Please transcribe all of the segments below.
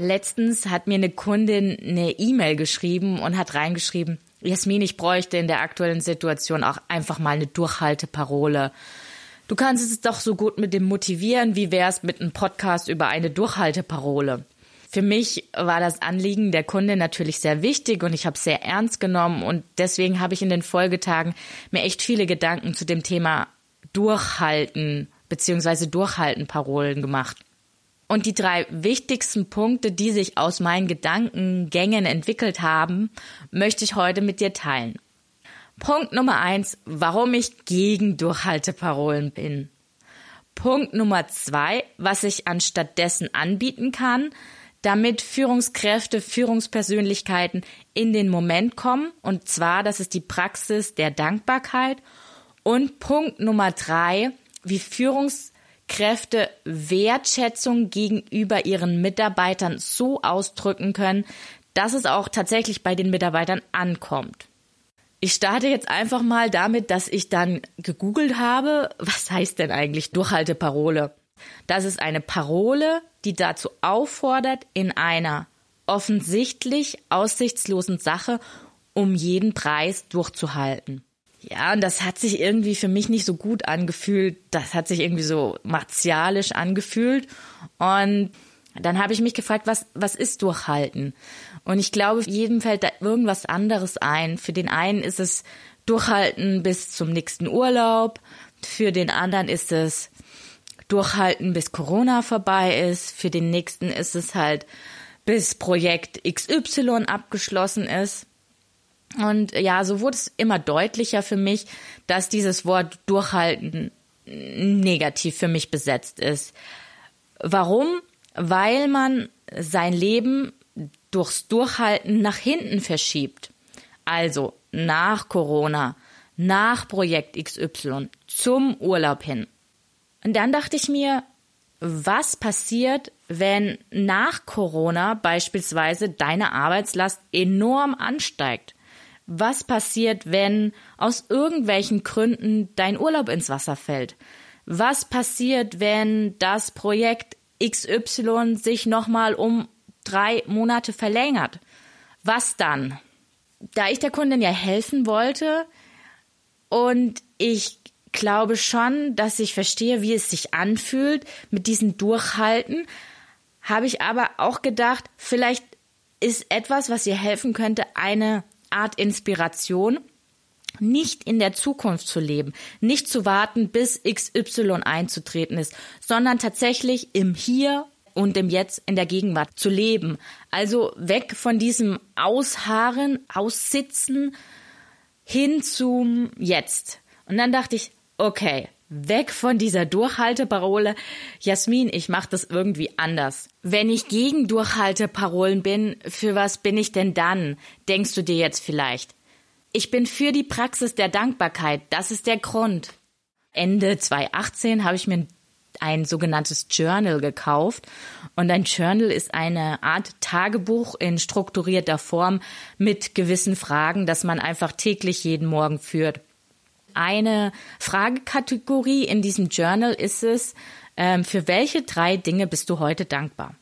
Letztens hat mir eine Kundin eine E-Mail geschrieben und hat reingeschrieben, Jasmin, ich bräuchte in der aktuellen Situation auch einfach mal eine Durchhalteparole. Du kannst es doch so gut mit dem motivieren, wie wär's mit einem Podcast über eine Durchhalteparole? Für mich war das Anliegen der Kunde natürlich sehr wichtig und ich habe es sehr ernst genommen und deswegen habe ich in den Folgetagen mir echt viele Gedanken zu dem Thema Durchhalten bzw. Durchhalten-Parolen gemacht. Und die drei wichtigsten Punkte, die sich aus meinen Gedankengängen entwickelt haben, möchte ich heute mit dir teilen. Punkt Nummer eins, warum ich gegen Durchhalteparolen bin. Punkt Nummer zwei, was ich anstattdessen anbieten kann, damit Führungskräfte, Führungspersönlichkeiten in den Moment kommen. Und zwar, das ist die Praxis der Dankbarkeit. Und Punkt Nummer drei, wie Führungskräfte Kräfte Wertschätzung gegenüber ihren Mitarbeitern so ausdrücken können, dass es auch tatsächlich bei den Mitarbeitern ankommt. Ich starte jetzt einfach mal damit, dass ich dann gegoogelt habe, was heißt denn eigentlich Durchhalteparole? Das ist eine Parole, die dazu auffordert, in einer offensichtlich aussichtslosen Sache um jeden Preis durchzuhalten. Ja, und das hat sich irgendwie für mich nicht so gut angefühlt. Das hat sich irgendwie so martialisch angefühlt. Und dann habe ich mich gefragt, was, was ist Durchhalten? Und ich glaube, jedem fällt da irgendwas anderes ein. Für den einen ist es Durchhalten bis zum nächsten Urlaub. Für den anderen ist es Durchhalten, bis Corona vorbei ist. Für den nächsten ist es halt, bis Projekt XY abgeschlossen ist. Und ja, so wurde es immer deutlicher für mich, dass dieses Wort durchhalten negativ für mich besetzt ist. Warum? Weil man sein Leben durchs Durchhalten nach hinten verschiebt. Also nach Corona, nach Projekt XY, zum Urlaub hin. Und dann dachte ich mir, was passiert, wenn nach Corona beispielsweise deine Arbeitslast enorm ansteigt? Was passiert, wenn aus irgendwelchen Gründen dein Urlaub ins Wasser fällt? Was passiert, wenn das Projekt XY sich nochmal um drei Monate verlängert? Was dann? Da ich der Kundin ja helfen wollte und ich glaube schon, dass ich verstehe, wie es sich anfühlt mit diesem Durchhalten, habe ich aber auch gedacht, vielleicht ist etwas, was ihr helfen könnte, eine Art Inspiration, nicht in der Zukunft zu leben, nicht zu warten, bis XY einzutreten ist, sondern tatsächlich im Hier und im Jetzt in der Gegenwart zu leben. Also weg von diesem Ausharren, Aussitzen hin zum Jetzt. Und dann dachte ich, okay, weg von dieser Durchhalteparole. Jasmin, ich mache das irgendwie anders. Wenn ich gegen Durchhalteparolen bin, für was bin ich denn dann? Denkst du dir jetzt vielleicht? Ich bin für die Praxis der Dankbarkeit. Das ist der Grund. Ende 2018 habe ich mir ein sogenanntes Journal gekauft. Und ein Journal ist eine Art Tagebuch in strukturierter Form mit gewissen Fragen, das man einfach täglich jeden Morgen führt. Eine Fragekategorie in diesem Journal ist es, ähm, für welche drei Dinge bist du heute dankbar?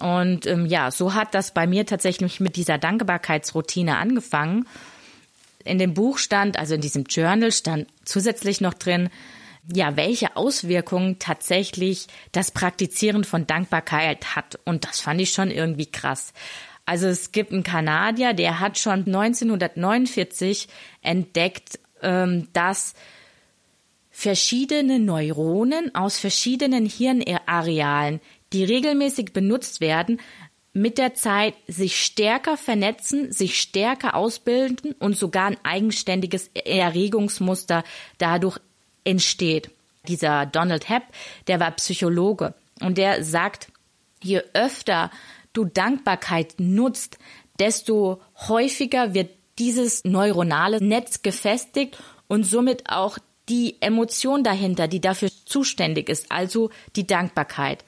Und ähm, ja, so hat das bei mir tatsächlich mit dieser Dankbarkeitsroutine angefangen. In dem Buch stand, also in diesem Journal stand zusätzlich noch drin, ja, welche Auswirkungen tatsächlich das Praktizieren von Dankbarkeit hat. Und das fand ich schon irgendwie krass. Also es gibt einen Kanadier, der hat schon 1949 entdeckt, ähm, dass verschiedene Neuronen aus verschiedenen Hirnarealen, die regelmäßig benutzt werden, mit der Zeit sich stärker vernetzen, sich stärker ausbilden und sogar ein eigenständiges Erregungsmuster dadurch entsteht. Dieser Donald Hepp, der war Psychologe und der sagt, je öfter du Dankbarkeit nutzt, desto häufiger wird dieses neuronale Netz gefestigt und somit auch die Emotion dahinter, die dafür zuständig ist, also die Dankbarkeit.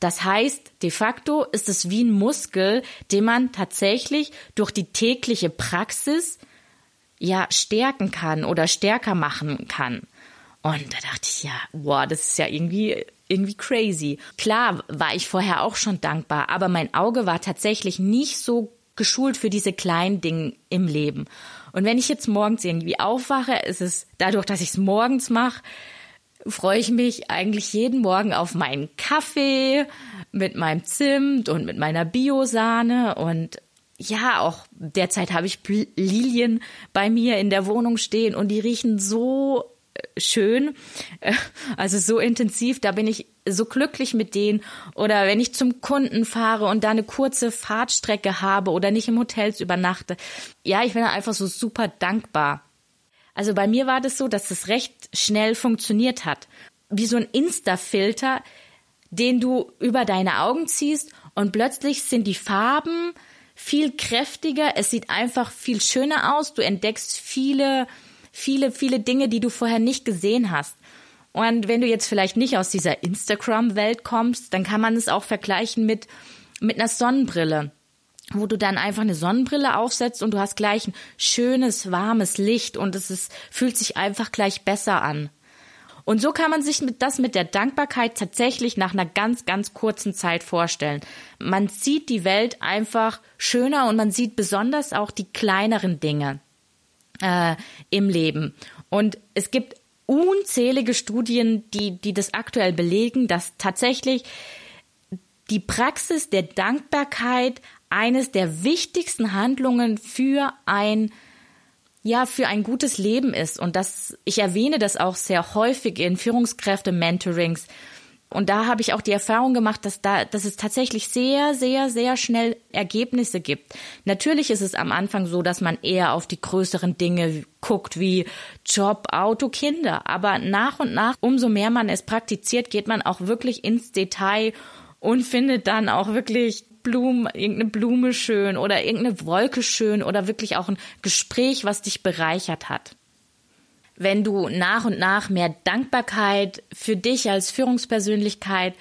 Das heißt, de facto ist es wie ein Muskel, den man tatsächlich durch die tägliche Praxis ja stärken kann oder stärker machen kann. Und da dachte ich, ja, wow, das ist ja irgendwie, irgendwie crazy. Klar war ich vorher auch schon dankbar, aber mein Auge war tatsächlich nicht so geschult für diese kleinen Dinge im Leben. Und wenn ich jetzt morgens irgendwie aufwache, ist es dadurch, dass ich es morgens mache, freue ich mich eigentlich jeden Morgen auf meinen Kaffee mit meinem Zimt und mit meiner Biosahne und ja, auch derzeit habe ich Lilien bei mir in der Wohnung stehen und die riechen so äh, schön, äh, also so intensiv, da bin ich so glücklich mit denen. Oder wenn ich zum Kunden fahre und da eine kurze Fahrtstrecke habe oder nicht im Hotels übernachte. Ja, ich bin einfach so super dankbar. Also bei mir war das so, dass es recht schnell funktioniert hat. Wie so ein Insta-Filter, den du über deine Augen ziehst und plötzlich sind die Farben viel kräftiger. Es sieht einfach viel schöner aus. Du entdeckst viele, viele, viele Dinge, die du vorher nicht gesehen hast. Und wenn du jetzt vielleicht nicht aus dieser Instagram-Welt kommst, dann kann man es auch vergleichen mit, mit einer Sonnenbrille wo du dann einfach eine Sonnenbrille aufsetzt und du hast gleich ein schönes, warmes Licht und es ist, fühlt sich einfach gleich besser an. Und so kann man sich das mit der Dankbarkeit tatsächlich nach einer ganz, ganz kurzen Zeit vorstellen. Man sieht die Welt einfach schöner und man sieht besonders auch die kleineren Dinge äh, im Leben. Und es gibt unzählige Studien, die, die das aktuell belegen, dass tatsächlich die Praxis der Dankbarkeit eines der wichtigsten Handlungen für ein ja für ein gutes Leben ist. Und das ich erwähne das auch sehr häufig in Führungskräfte Mentorings und da habe ich auch die Erfahrung gemacht, dass da dass es tatsächlich sehr sehr sehr schnell Ergebnisse gibt. Natürlich ist es am Anfang so, dass man eher auf die größeren Dinge guckt wie Job, Auto, Kinder, aber nach und nach umso mehr man es praktiziert, geht man auch wirklich ins Detail und findet dann auch wirklich Blumen, irgendeine Blume schön oder irgendeine Wolke schön oder wirklich auch ein Gespräch, was dich bereichert hat. Wenn du nach und nach mehr Dankbarkeit für dich als Führungspersönlichkeit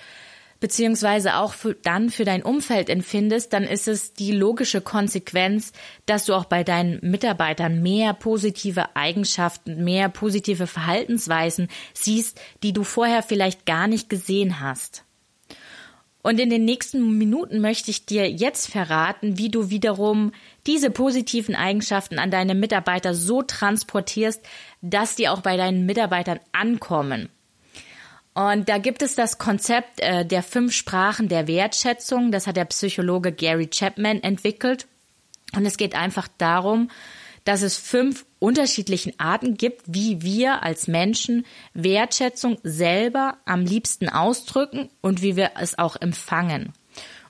beziehungsweise auch für, dann für dein Umfeld empfindest, dann ist es die logische Konsequenz, dass du auch bei deinen Mitarbeitern mehr positive Eigenschaften, mehr positive Verhaltensweisen siehst, die du vorher vielleicht gar nicht gesehen hast. Und in den nächsten Minuten möchte ich dir jetzt verraten, wie du wiederum diese positiven Eigenschaften an deine Mitarbeiter so transportierst, dass die auch bei deinen Mitarbeitern ankommen. Und da gibt es das Konzept äh, der fünf Sprachen der Wertschätzung. Das hat der Psychologe Gary Chapman entwickelt. Und es geht einfach darum, dass es fünf unterschiedlichen Arten gibt, wie wir als Menschen Wertschätzung selber am liebsten ausdrücken und wie wir es auch empfangen.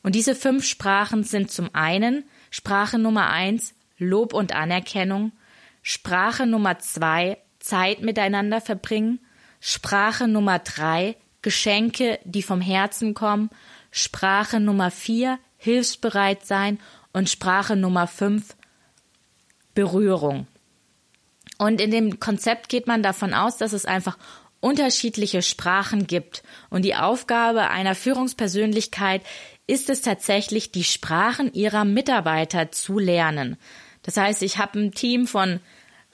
Und diese fünf Sprachen sind zum einen Sprache Nummer eins Lob und Anerkennung, Sprache Nummer zwei Zeit miteinander verbringen, Sprache Nummer drei Geschenke, die vom Herzen kommen, Sprache Nummer vier Hilfsbereit sein und Sprache Nummer fünf Berührung. Und in dem Konzept geht man davon aus, dass es einfach unterschiedliche Sprachen gibt. Und die Aufgabe einer Führungspersönlichkeit ist es tatsächlich, die Sprachen ihrer Mitarbeiter zu lernen. Das heißt, ich habe ein Team von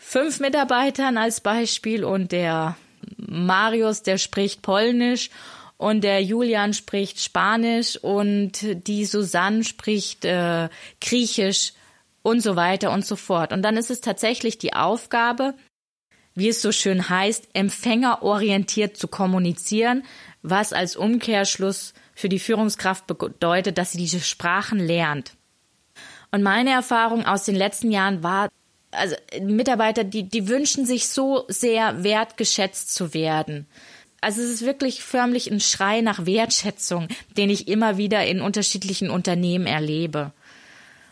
fünf Mitarbeitern als Beispiel und der Marius, der spricht Polnisch und der Julian spricht Spanisch und die Susanne spricht äh, Griechisch und so weiter und so fort. Und dann ist es tatsächlich die Aufgabe, wie es so schön heißt, empfängerorientiert zu kommunizieren, was als Umkehrschluss für die Führungskraft bedeutet, dass sie diese Sprachen lernt. Und meine Erfahrung aus den letzten Jahren war, also Mitarbeiter, die, die wünschen sich so sehr wertgeschätzt zu werden. Also es ist wirklich förmlich ein Schrei nach Wertschätzung, den ich immer wieder in unterschiedlichen Unternehmen erlebe.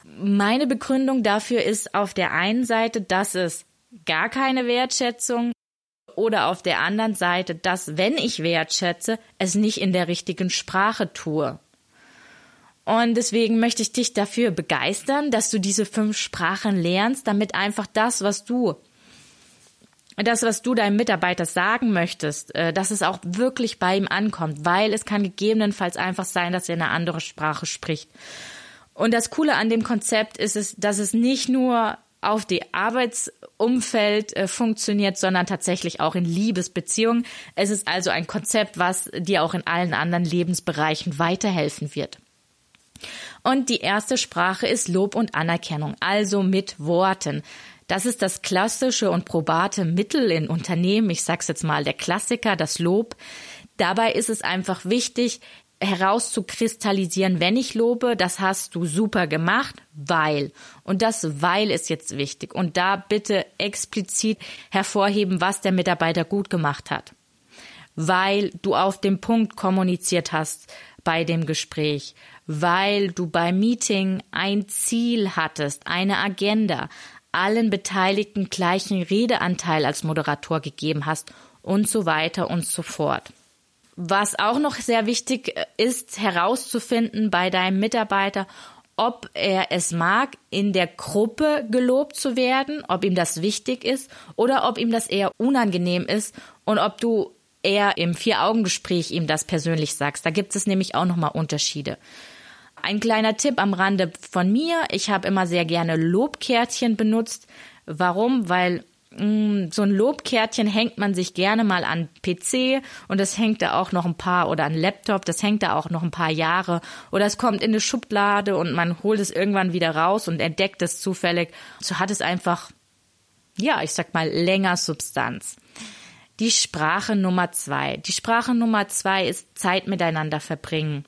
Meine Begründung dafür ist auf der einen Seite, dass es gar keine Wertschätzung Oder auf der anderen Seite, dass wenn ich wertschätze, es nicht in der richtigen Sprache tue. Und deswegen möchte ich dich dafür begeistern, dass du diese fünf Sprachen lernst, damit einfach das, was du das, was du deinem Mitarbeiter sagen möchtest, äh, dass es auch wirklich bei ihm ankommt, weil es kann gegebenenfalls einfach sein, dass er eine andere Sprache spricht. Und das Coole an dem Konzept ist es, dass es nicht nur auf die Arbeitsumfeld äh, funktioniert, sondern tatsächlich auch in Liebesbeziehungen. Es ist also ein Konzept, was dir auch in allen anderen Lebensbereichen weiterhelfen wird. Und die erste Sprache ist Lob und Anerkennung, also mit Worten. Das ist das klassische und probate Mittel in Unternehmen. Ich sag's jetzt mal, der Klassiker, das Lob. Dabei ist es einfach wichtig, herauszukristallisieren, wenn ich lobe, das hast du super gemacht, weil. Und das weil ist jetzt wichtig. Und da bitte explizit hervorheben, was der Mitarbeiter gut gemacht hat. Weil du auf dem Punkt kommuniziert hast bei dem Gespräch, weil du beim Meeting ein Ziel hattest, eine Agenda, allen Beteiligten gleichen Redeanteil als Moderator gegeben hast und so weiter und so fort. Was auch noch sehr wichtig äh, ist, herauszufinden bei deinem Mitarbeiter, ob er es mag, in der Gruppe gelobt zu werden, ob ihm das wichtig ist oder ob ihm das eher unangenehm ist und ob du eher im Vier-Augen-Gespräch ihm das persönlich sagst. Da gibt es nämlich auch nochmal Unterschiede. Ein kleiner Tipp am Rande von mir. Ich habe immer sehr gerne Lobkärtchen benutzt. Warum? Weil Mm, so ein Lobkärtchen hängt man sich gerne mal an PC und das hängt da auch noch ein paar oder an Laptop, das hängt da auch noch ein paar Jahre oder es kommt in eine Schublade und man holt es irgendwann wieder raus und entdeckt es zufällig. So hat es einfach, ja, ich sag mal, länger Substanz. Die Sprache Nummer zwei. Die Sprache Nummer zwei ist Zeit miteinander verbringen.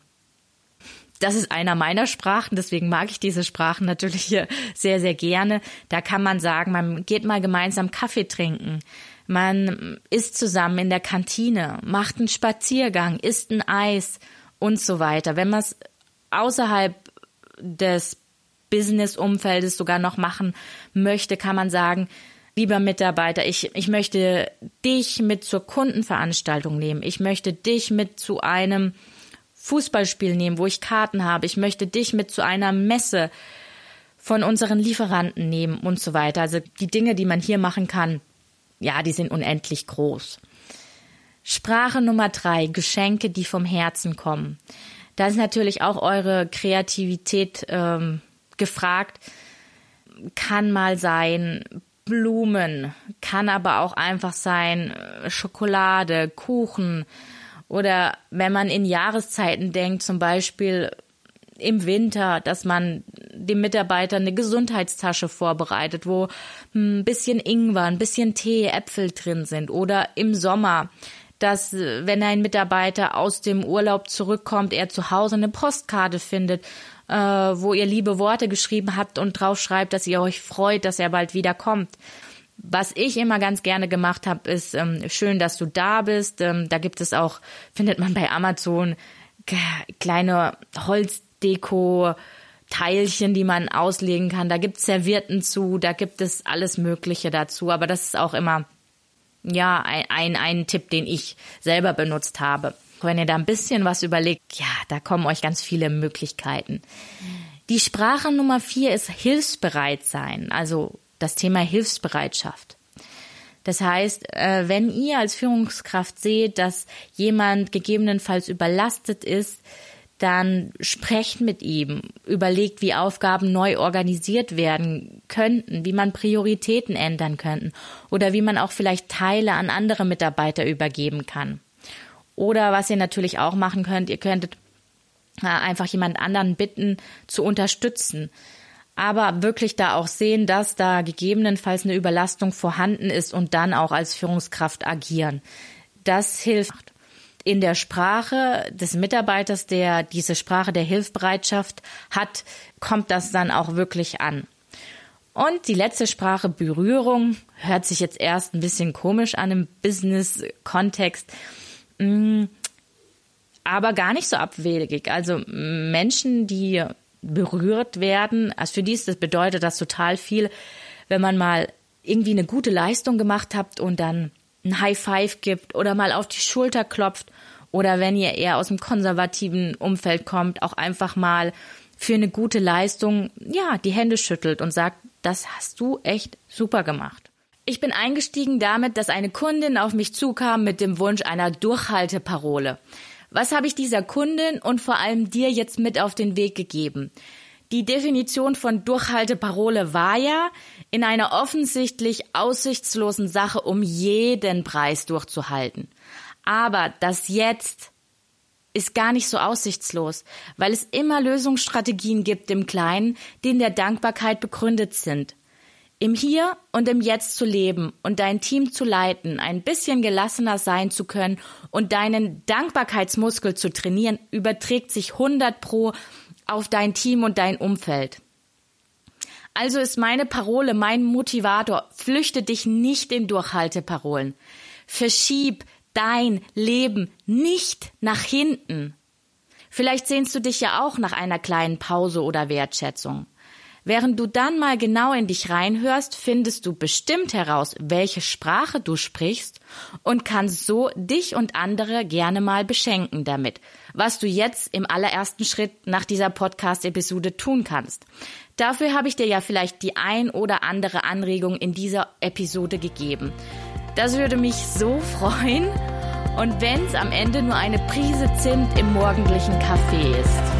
Das ist einer meiner Sprachen, deswegen mag ich diese Sprachen natürlich hier sehr, sehr gerne. Da kann man sagen, man geht mal gemeinsam Kaffee trinken. Man isst zusammen in der Kantine, macht einen Spaziergang, isst ein Eis und so weiter. Wenn man es außerhalb des Business-Umfeldes sogar noch machen möchte, kann man sagen, lieber Mitarbeiter, ich, ich möchte dich mit zur Kundenveranstaltung nehmen. Ich möchte dich mit zu einem Fußballspiel nehmen, wo ich Karten habe. Ich möchte dich mit zu einer Messe von unseren Lieferanten nehmen und so weiter. Also die Dinge, die man hier machen kann, ja, die sind unendlich groß. Sprache Nummer drei, Geschenke, die vom Herzen kommen. Da ist natürlich auch eure Kreativität ähm, gefragt. Kann mal sein Blumen, kann aber auch einfach sein äh, Schokolade, Kuchen, oder wenn man in Jahreszeiten denkt, zum Beispiel im Winter, dass man dem Mitarbeiter eine Gesundheitstasche vorbereitet, wo ein bisschen Ingwer, ein bisschen Tee, Äpfel drin sind. Oder im Sommer, dass wenn ein Mitarbeiter aus dem Urlaub zurückkommt, er zu Hause eine Postkarte findet, äh, wo ihr liebe Worte geschrieben habt und drauf schreibt, dass ihr euch freut, dass er bald wieder kommt. Was ich immer ganz gerne gemacht habe, ist ähm, schön, dass du da bist. Ähm, da gibt es auch, findet man bei Amazon kleine Holzdeko. Teilchen, die man auslegen kann. Da gibt es Servierten zu, da gibt es alles Mögliche dazu. Aber das ist auch immer ja ein, ein, ein Tipp, den ich selber benutzt habe. Wenn ihr da ein bisschen was überlegt, ja, da kommen euch ganz viele Möglichkeiten. Die Sprache Nummer vier ist hilfsbereit sein. Also das Thema Hilfsbereitschaft. Das heißt, äh, wenn ihr als Führungskraft seht, dass jemand gegebenenfalls überlastet ist, dann sprecht mit ihm, überlegt, wie Aufgaben neu organisiert werden könnten, wie man Prioritäten ändern könnten oder wie man auch vielleicht Teile an andere Mitarbeiter übergeben kann. Oder was ihr natürlich auch machen könnt, ihr könntet äh, einfach jemand anderen bitten zu unterstützen aber wirklich da auch sehen, dass da gegebenenfalls eine Überlastung vorhanden ist und dann auch als Führungskraft agieren. Das hilft. In der Sprache des Mitarbeiters, der diese Sprache der Hilfsbereitschaft hat, kommt das dann auch wirklich an. Und die letzte Sprache Berührung hört sich jetzt erst ein bisschen komisch an im Business-Kontext, mm, aber gar nicht so abwegig. Also Menschen, die berührt werden. Also für die ist das bedeutet das total viel, wenn man mal irgendwie eine gute Leistung gemacht hat und dann ein High Five gibt oder mal auf die Schulter klopft oder wenn ihr eher aus dem konservativen Umfeld kommt, auch einfach mal für eine gute Leistung, ja, die Hände schüttelt und sagt, das hast du echt super gemacht. Ich bin eingestiegen damit, dass eine Kundin auf mich zukam mit dem Wunsch einer Durchhalteparole. Was habe ich dieser Kundin und vor allem dir jetzt mit auf den Weg gegeben? Die Definition von Durchhalteparole war ja, in einer offensichtlich aussichtslosen Sache um jeden Preis durchzuhalten. Aber das Jetzt ist gar nicht so aussichtslos, weil es immer Lösungsstrategien gibt im Kleinen, die in der Dankbarkeit begründet sind. Im Hier und im Jetzt zu leben und dein Team zu leiten, ein bisschen gelassener sein zu können und deinen Dankbarkeitsmuskel zu trainieren, überträgt sich 100 pro auf dein Team und dein Umfeld. Also ist meine Parole, mein Motivator, flüchte dich nicht in Durchhalteparolen. Verschieb dein Leben nicht nach hinten. Vielleicht sehnst du dich ja auch nach einer kleinen Pause oder Wertschätzung. Während du dann mal genau in dich reinhörst, findest du bestimmt heraus, welche Sprache du sprichst und kannst so dich und andere gerne mal beschenken damit, was du jetzt im allerersten Schritt nach dieser Podcast-Episode tun kannst. Dafür habe ich dir ja vielleicht die ein oder andere Anregung in dieser Episode gegeben. Das würde mich so freuen. Und wenn es am Ende nur eine Prise Zimt im morgendlichen Kaffee ist.